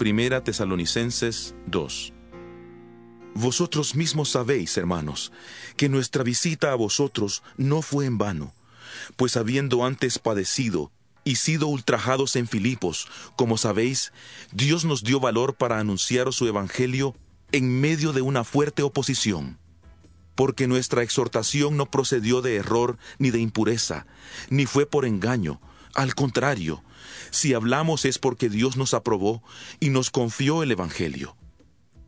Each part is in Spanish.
Primera Tesalonicenses 2 Vosotros mismos sabéis, hermanos, que nuestra visita a vosotros no fue en vano, pues habiendo antes padecido y sido ultrajados en Filipos, como sabéis, Dios nos dio valor para anunciaros su evangelio en medio de una fuerte oposición. Porque nuestra exhortación no procedió de error ni de impureza, ni fue por engaño, al contrario, si hablamos es porque Dios nos aprobó y nos confió el Evangelio.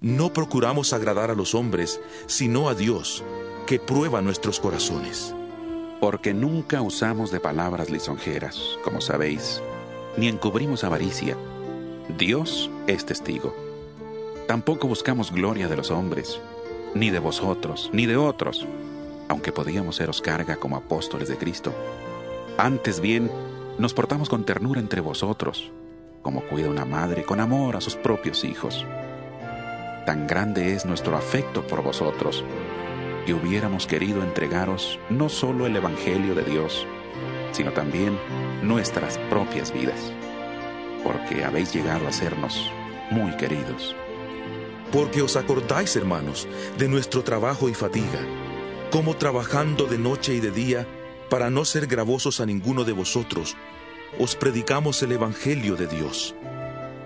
No procuramos agradar a los hombres, sino a Dios, que prueba nuestros corazones. Porque nunca usamos de palabras lisonjeras, como sabéis, ni encubrimos avaricia. Dios es testigo. Tampoco buscamos gloria de los hombres, ni de vosotros, ni de otros, aunque podíamos seros carga como apóstoles de Cristo. Antes bien, nos portamos con ternura entre vosotros, como cuida una madre con amor a sus propios hijos. Tan grande es nuestro afecto por vosotros, que hubiéramos querido entregaros no solo el Evangelio de Dios, sino también nuestras propias vidas, porque habéis llegado a sernos muy queridos. Porque os acordáis, hermanos, de nuestro trabajo y fatiga, como trabajando de noche y de día, para no ser gravosos a ninguno de vosotros, os predicamos el Evangelio de Dios.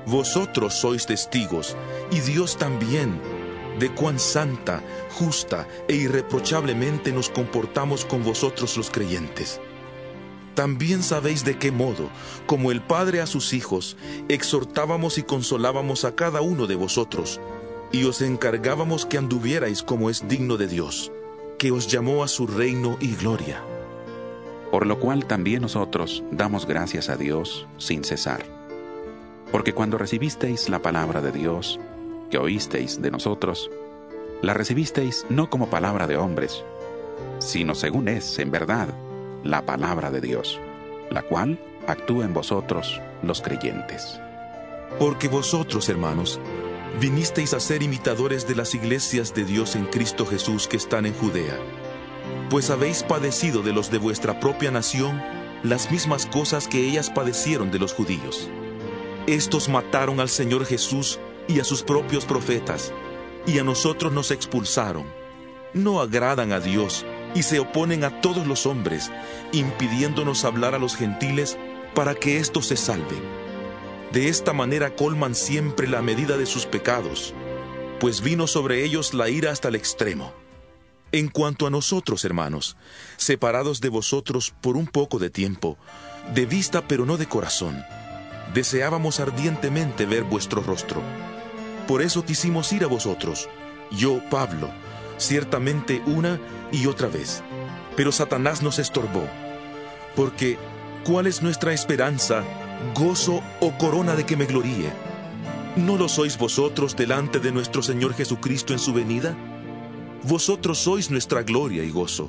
Vosotros sois testigos, y Dios también, de cuán santa, justa e irreprochablemente nos comportamos con vosotros los creyentes. También sabéis de qué modo, como el Padre a sus hijos, exhortábamos y consolábamos a cada uno de vosotros, y os encargábamos que anduvierais como es digno de Dios, que os llamó a su reino y gloria por lo cual también nosotros damos gracias a Dios sin cesar. Porque cuando recibisteis la palabra de Dios, que oísteis de nosotros, la recibisteis no como palabra de hombres, sino según es, en verdad, la palabra de Dios, la cual actúa en vosotros los creyentes. Porque vosotros, hermanos, vinisteis a ser imitadores de las iglesias de Dios en Cristo Jesús que están en Judea pues habéis padecido de los de vuestra propia nación las mismas cosas que ellas padecieron de los judíos. Estos mataron al Señor Jesús y a sus propios profetas, y a nosotros nos expulsaron. No agradan a Dios y se oponen a todos los hombres, impidiéndonos hablar a los gentiles para que éstos se salven. De esta manera colman siempre la medida de sus pecados, pues vino sobre ellos la ira hasta el extremo. En cuanto a nosotros, hermanos, separados de vosotros por un poco de tiempo, de vista pero no de corazón, deseábamos ardientemente ver vuestro rostro. Por eso quisimos ir a vosotros, yo, Pablo, ciertamente una y otra vez. Pero Satanás nos estorbó, porque ¿cuál es nuestra esperanza, gozo o corona de que me gloríe? ¿No lo sois vosotros delante de nuestro Señor Jesucristo en su venida? Vosotros sois nuestra gloria y gozo.